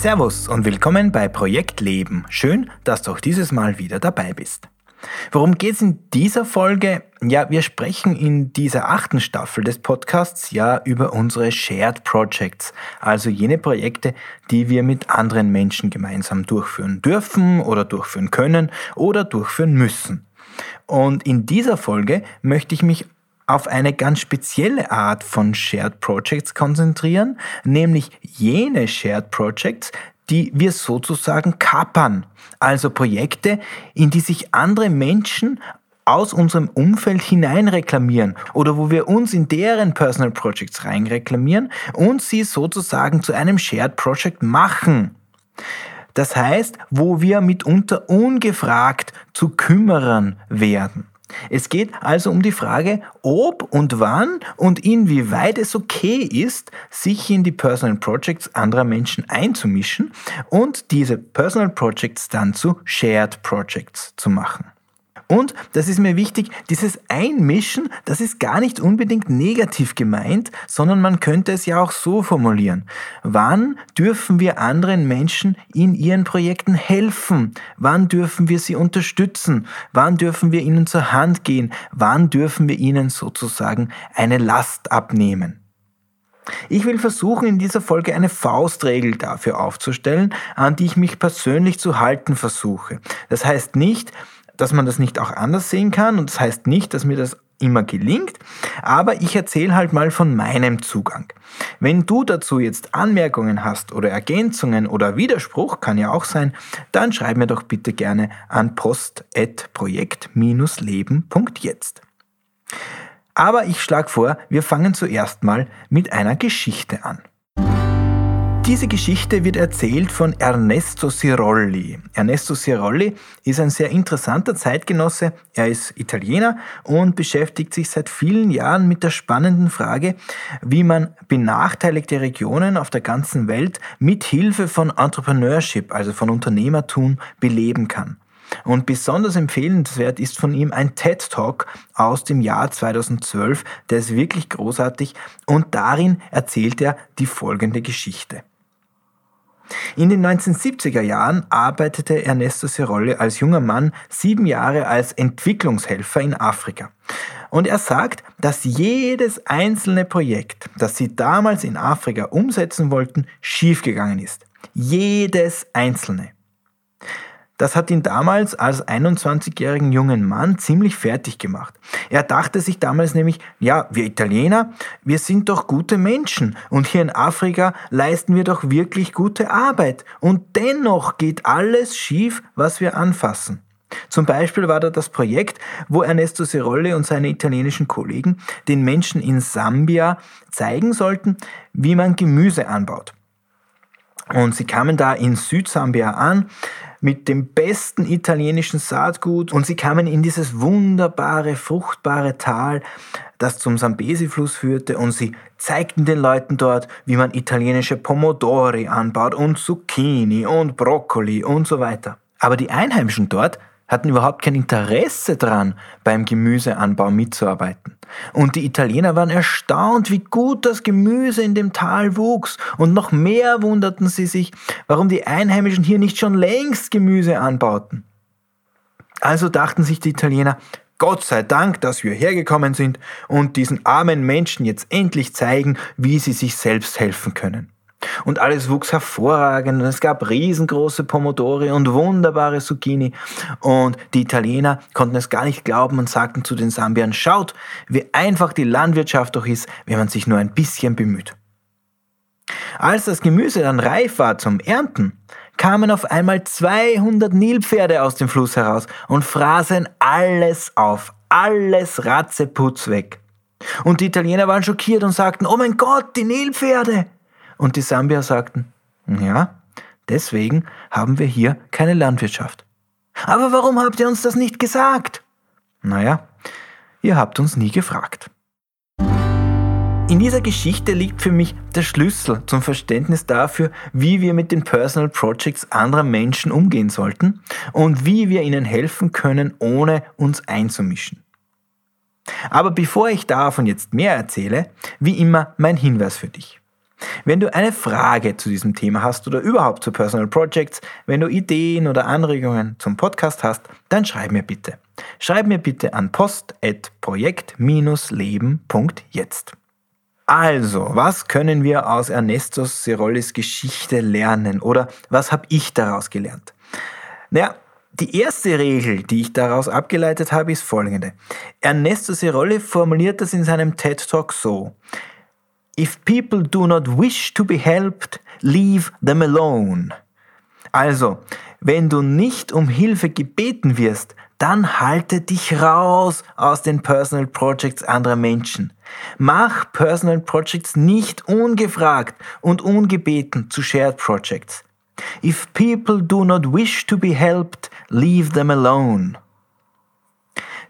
Servus und willkommen bei Projekt Leben. Schön, dass du auch dieses Mal wieder dabei bist. Worum geht es in dieser Folge? Ja, wir sprechen in dieser achten Staffel des Podcasts ja über unsere Shared Projects, also jene Projekte, die wir mit anderen Menschen gemeinsam durchführen dürfen oder durchführen können oder durchführen müssen. Und in dieser Folge möchte ich mich auf eine ganz spezielle Art von Shared Projects konzentrieren, nämlich jene Shared Projects, die wir sozusagen kapern. Also Projekte, in die sich andere Menschen aus unserem Umfeld hinein reklamieren oder wo wir uns in deren Personal Projects rein reklamieren und sie sozusagen zu einem Shared Project machen. Das heißt, wo wir mitunter ungefragt zu Kümmerern werden. Es geht also um die Frage, ob und wann und inwieweit es okay ist, sich in die Personal Projects anderer Menschen einzumischen und diese Personal Projects dann zu Shared Projects zu machen. Und, das ist mir wichtig, dieses Einmischen, das ist gar nicht unbedingt negativ gemeint, sondern man könnte es ja auch so formulieren. Wann dürfen wir anderen Menschen in ihren Projekten helfen? Wann dürfen wir sie unterstützen? Wann dürfen wir ihnen zur Hand gehen? Wann dürfen wir ihnen sozusagen eine Last abnehmen? Ich will versuchen, in dieser Folge eine Faustregel dafür aufzustellen, an die ich mich persönlich zu halten versuche. Das heißt nicht, dass man das nicht auch anders sehen kann und das heißt nicht, dass mir das immer gelingt, aber ich erzähle halt mal von meinem Zugang. Wenn du dazu jetzt Anmerkungen hast oder Ergänzungen oder Widerspruch, kann ja auch sein, dann schreib mir doch bitte gerne an post.projekt-leben.jetzt. Aber ich schlage vor, wir fangen zuerst mal mit einer Geschichte an. Diese Geschichte wird erzählt von Ernesto Cirolli. Ernesto Cirolli ist ein sehr interessanter Zeitgenosse. Er ist Italiener und beschäftigt sich seit vielen Jahren mit der spannenden Frage, wie man benachteiligte Regionen auf der ganzen Welt mit Hilfe von Entrepreneurship, also von Unternehmertum, beleben kann. Und besonders empfehlenswert ist von ihm ein TED Talk aus dem Jahr 2012, der ist wirklich großartig und darin erzählt er die folgende Geschichte. In den 1970er Jahren arbeitete Ernesto Cirolli als junger Mann sieben Jahre als Entwicklungshelfer in Afrika. Und er sagt, dass jedes einzelne Projekt, das sie damals in Afrika umsetzen wollten, schiefgegangen ist. Jedes einzelne. Das hat ihn damals als 21-jährigen jungen Mann ziemlich fertig gemacht. Er dachte sich damals nämlich, ja, wir Italiener, wir sind doch gute Menschen und hier in Afrika leisten wir doch wirklich gute Arbeit und dennoch geht alles schief, was wir anfassen. Zum Beispiel war da das Projekt, wo Ernesto Cirolli und seine italienischen Kollegen den Menschen in Sambia zeigen sollten, wie man Gemüse anbaut. Und sie kamen da in Südsambia an, mit dem besten italienischen Saatgut und sie kamen in dieses wunderbare, fruchtbare Tal, das zum Sambesi-Fluss führte und sie zeigten den Leuten dort, wie man italienische Pomodori anbaut und Zucchini und Brokkoli und so weiter. Aber die Einheimischen dort hatten überhaupt kein Interesse daran, beim Gemüseanbau mitzuarbeiten. Und die Italiener waren erstaunt, wie gut das Gemüse in dem Tal wuchs. Und noch mehr wunderten sie sich, warum die Einheimischen hier nicht schon längst Gemüse anbauten. Also dachten sich die Italiener, Gott sei Dank, dass wir hergekommen sind und diesen armen Menschen jetzt endlich zeigen, wie sie sich selbst helfen können. Und alles wuchs hervorragend und es gab riesengroße Pomodore und wunderbare Zucchini. Und die Italiener konnten es gar nicht glauben und sagten zu den Sambiern, schaut, wie einfach die Landwirtschaft doch ist, wenn man sich nur ein bisschen bemüht. Als das Gemüse dann reif war zum Ernten, kamen auf einmal 200 Nilpferde aus dem Fluss heraus und fraßen alles auf, alles ratzeputz weg. Und die Italiener waren schockiert und sagten, oh mein Gott, die Nilpferde! Und die Sambier sagten, ja, deswegen haben wir hier keine Landwirtschaft. Aber warum habt ihr uns das nicht gesagt? Naja, ihr habt uns nie gefragt. In dieser Geschichte liegt für mich der Schlüssel zum Verständnis dafür, wie wir mit den Personal Projects anderer Menschen umgehen sollten und wie wir ihnen helfen können, ohne uns einzumischen. Aber bevor ich davon jetzt mehr erzähle, wie immer mein Hinweis für dich. Wenn du eine Frage zu diesem Thema hast oder überhaupt zu Personal Projects, wenn du Ideen oder Anregungen zum Podcast hast, dann schreib mir bitte. Schreib mir bitte an post.projekt-leben.jetzt. Also, was können wir aus Ernesto Sirollis Geschichte lernen oder was habe ich daraus gelernt? Naja, die erste Regel, die ich daraus abgeleitet habe, ist folgende. Ernesto Sirolli formuliert das in seinem TED Talk so. If people do not wish to be helped, leave them alone. Also, wenn du nicht um Hilfe gebeten wirst, dann halte dich raus aus den Personal Projects anderer Menschen. Mach Personal Projects nicht ungefragt und ungebeten zu Shared Projects. If people do not wish to be helped, leave them alone.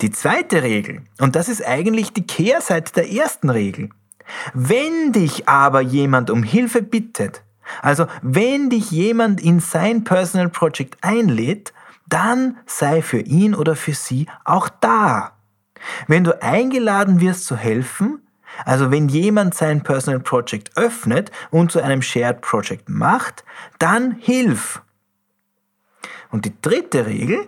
Die zweite Regel, und das ist eigentlich die Kehrseite der ersten Regel. Wenn dich aber jemand um Hilfe bittet, also wenn dich jemand in sein Personal Project einlädt, dann sei für ihn oder für sie auch da. Wenn du eingeladen wirst zu helfen, also wenn jemand sein Personal Project öffnet und zu einem Shared Project macht, dann hilf. Und die dritte Regel,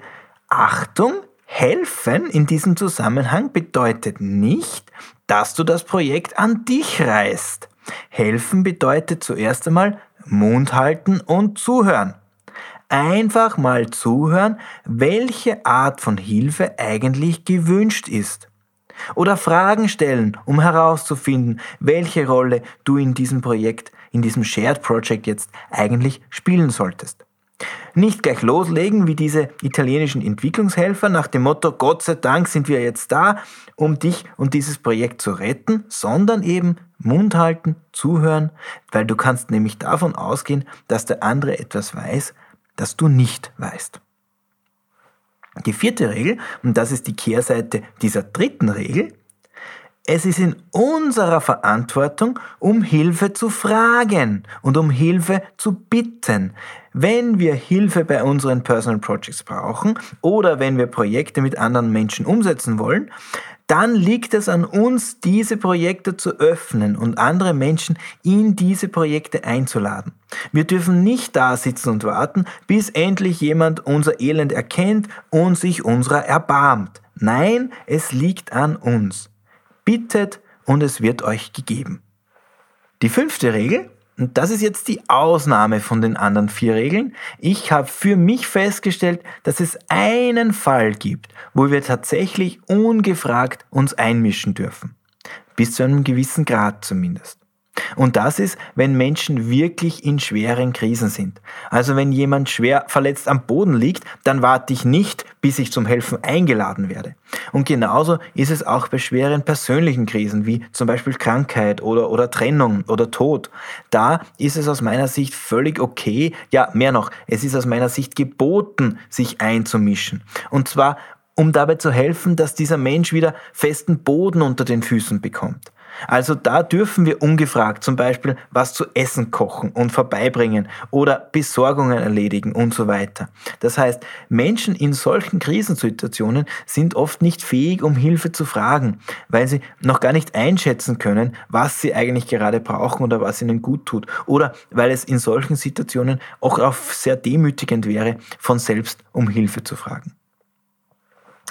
Achtung, helfen in diesem Zusammenhang bedeutet nicht, dass du das Projekt an dich reißt. Helfen bedeutet zuerst einmal Mund halten und zuhören einfach mal zuhören, welche Art von Hilfe eigentlich gewünscht ist. Oder Fragen stellen, um herauszufinden, welche Rolle du in diesem Projekt, in diesem Shared Project jetzt eigentlich spielen solltest. Nicht gleich loslegen wie diese italienischen Entwicklungshelfer nach dem Motto, Gott sei Dank sind wir jetzt da, um dich und dieses Projekt zu retten, sondern eben Mund halten, zuhören, weil du kannst nämlich davon ausgehen, dass der andere etwas weiß, das du nicht weißt. Die vierte Regel, und das ist die Kehrseite dieser dritten Regel, es ist in unserer Verantwortung, um Hilfe zu fragen und um Hilfe zu bitten. Wenn wir Hilfe bei unseren Personal Projects brauchen oder wenn wir Projekte mit anderen Menschen umsetzen wollen, dann liegt es an uns, diese Projekte zu öffnen und andere Menschen in diese Projekte einzuladen. Wir dürfen nicht da sitzen und warten, bis endlich jemand unser Elend erkennt und sich unserer erbarmt. Nein, es liegt an uns. Bittet und es wird euch gegeben. Die fünfte Regel, und das ist jetzt die Ausnahme von den anderen vier Regeln. Ich habe für mich festgestellt, dass es einen Fall gibt, wo wir tatsächlich ungefragt uns einmischen dürfen. Bis zu einem gewissen Grad zumindest. Und das ist, wenn Menschen wirklich in schweren Krisen sind. Also wenn jemand schwer verletzt am Boden liegt, dann warte ich nicht, bis ich zum Helfen eingeladen werde. Und genauso ist es auch bei schweren persönlichen Krisen, wie zum Beispiel Krankheit oder, oder Trennung oder Tod. Da ist es aus meiner Sicht völlig okay, ja mehr noch, es ist aus meiner Sicht geboten, sich einzumischen. Und zwar um dabei zu helfen, dass dieser Mensch wieder festen Boden unter den Füßen bekommt. Also da dürfen wir ungefragt zum Beispiel was zu essen kochen und vorbeibringen oder Besorgungen erledigen und so weiter. Das heißt, Menschen in solchen Krisensituationen sind oft nicht fähig, um Hilfe zu fragen, weil sie noch gar nicht einschätzen können, was sie eigentlich gerade brauchen oder was ihnen gut tut. Oder weil es in solchen Situationen auch auf sehr demütigend wäre, von selbst um Hilfe zu fragen.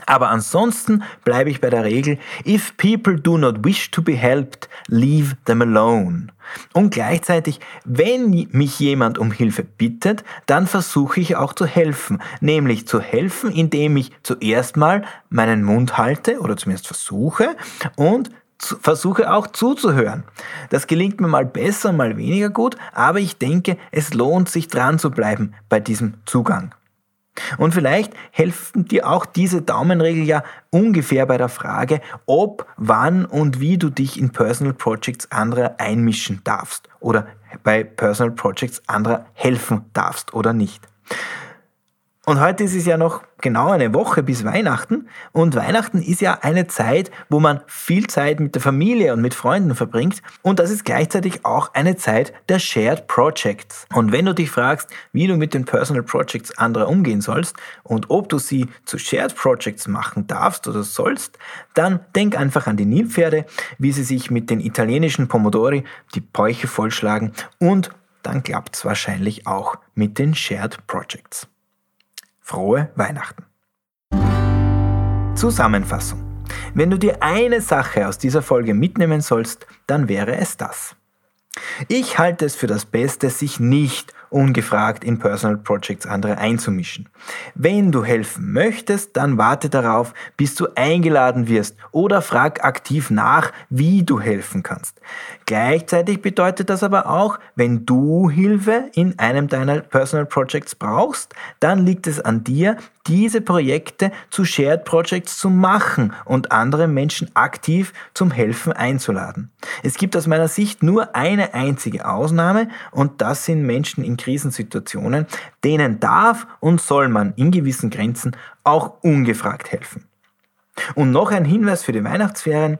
Aber ansonsten bleibe ich bei der Regel, if people do not wish to be helped, leave them alone. Und gleichzeitig, wenn mich jemand um Hilfe bittet, dann versuche ich auch zu helfen. Nämlich zu helfen, indem ich zuerst mal meinen Mund halte oder zumindest versuche und versuche auch zuzuhören. Das gelingt mir mal besser, mal weniger gut, aber ich denke, es lohnt sich dran zu bleiben bei diesem Zugang. Und vielleicht helfen dir auch diese Daumenregel ja ungefähr bei der Frage, ob, wann und wie du dich in Personal Projects anderer einmischen darfst oder bei Personal Projects anderer helfen darfst oder nicht. Und heute ist es ja noch genau eine Woche bis Weihnachten. Und Weihnachten ist ja eine Zeit, wo man viel Zeit mit der Familie und mit Freunden verbringt. Und das ist gleichzeitig auch eine Zeit der Shared Projects. Und wenn du dich fragst, wie du mit den Personal Projects anderer umgehen sollst und ob du sie zu Shared Projects machen darfst oder sollst, dann denk einfach an die Nilpferde, wie sie sich mit den italienischen Pomodori die Bäuche vollschlagen und dann klappt es wahrscheinlich auch mit den Shared Projects. Frohe Weihnachten. Zusammenfassung. Wenn du dir eine Sache aus dieser Folge mitnehmen sollst, dann wäre es das. Ich halte es für das Beste, sich nicht ungefragt in Personal Projects andere einzumischen. Wenn du helfen möchtest, dann warte darauf, bis du eingeladen wirst oder frag aktiv nach, wie du helfen kannst. Gleichzeitig bedeutet das aber auch, wenn du Hilfe in einem deiner Personal Projects brauchst, dann liegt es an dir, diese Projekte zu Shared Projects zu machen und andere Menschen aktiv zum Helfen einzuladen. Es gibt aus meiner Sicht nur eine einzige Ausnahme und das sind Menschen in Krisensituationen, denen darf und soll man in gewissen Grenzen auch ungefragt helfen. Und noch ein Hinweis für die Weihnachtsferien.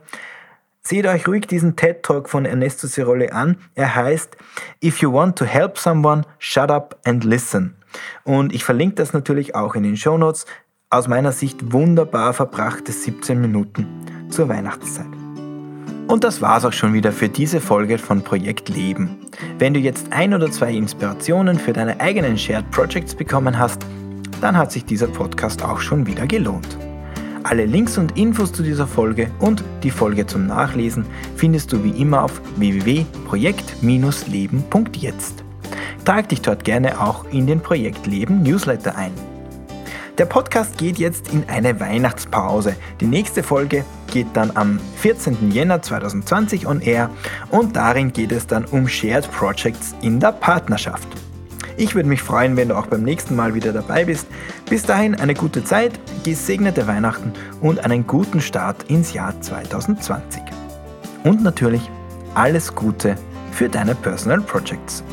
Seht euch ruhig diesen TED Talk von Ernesto Ciroli an. Er heißt If you want to help someone, shut up and listen. Und ich verlinke das natürlich auch in den Show Notes. Aus meiner Sicht wunderbar verbrachte 17 Minuten zur Weihnachtszeit. Und das war's auch schon wieder für diese Folge von Projekt Leben. Wenn du jetzt ein oder zwei Inspirationen für deine eigenen Shared Projects bekommen hast, dann hat sich dieser Podcast auch schon wieder gelohnt. Alle Links und Infos zu dieser Folge und die Folge zum Nachlesen findest du wie immer auf www.projekt-leben.jetzt. Trag dich dort gerne auch in den Projekt Leben Newsletter ein. Der Podcast geht jetzt in eine Weihnachtspause. Die nächste Folge geht dann am 14. Jänner 2020 on air und darin geht es dann um Shared Projects in der Partnerschaft. Ich würde mich freuen, wenn du auch beim nächsten Mal wieder dabei bist. Bis dahin eine gute Zeit, gesegnete Weihnachten und einen guten Start ins Jahr 2020. Und natürlich alles Gute für deine Personal Projects.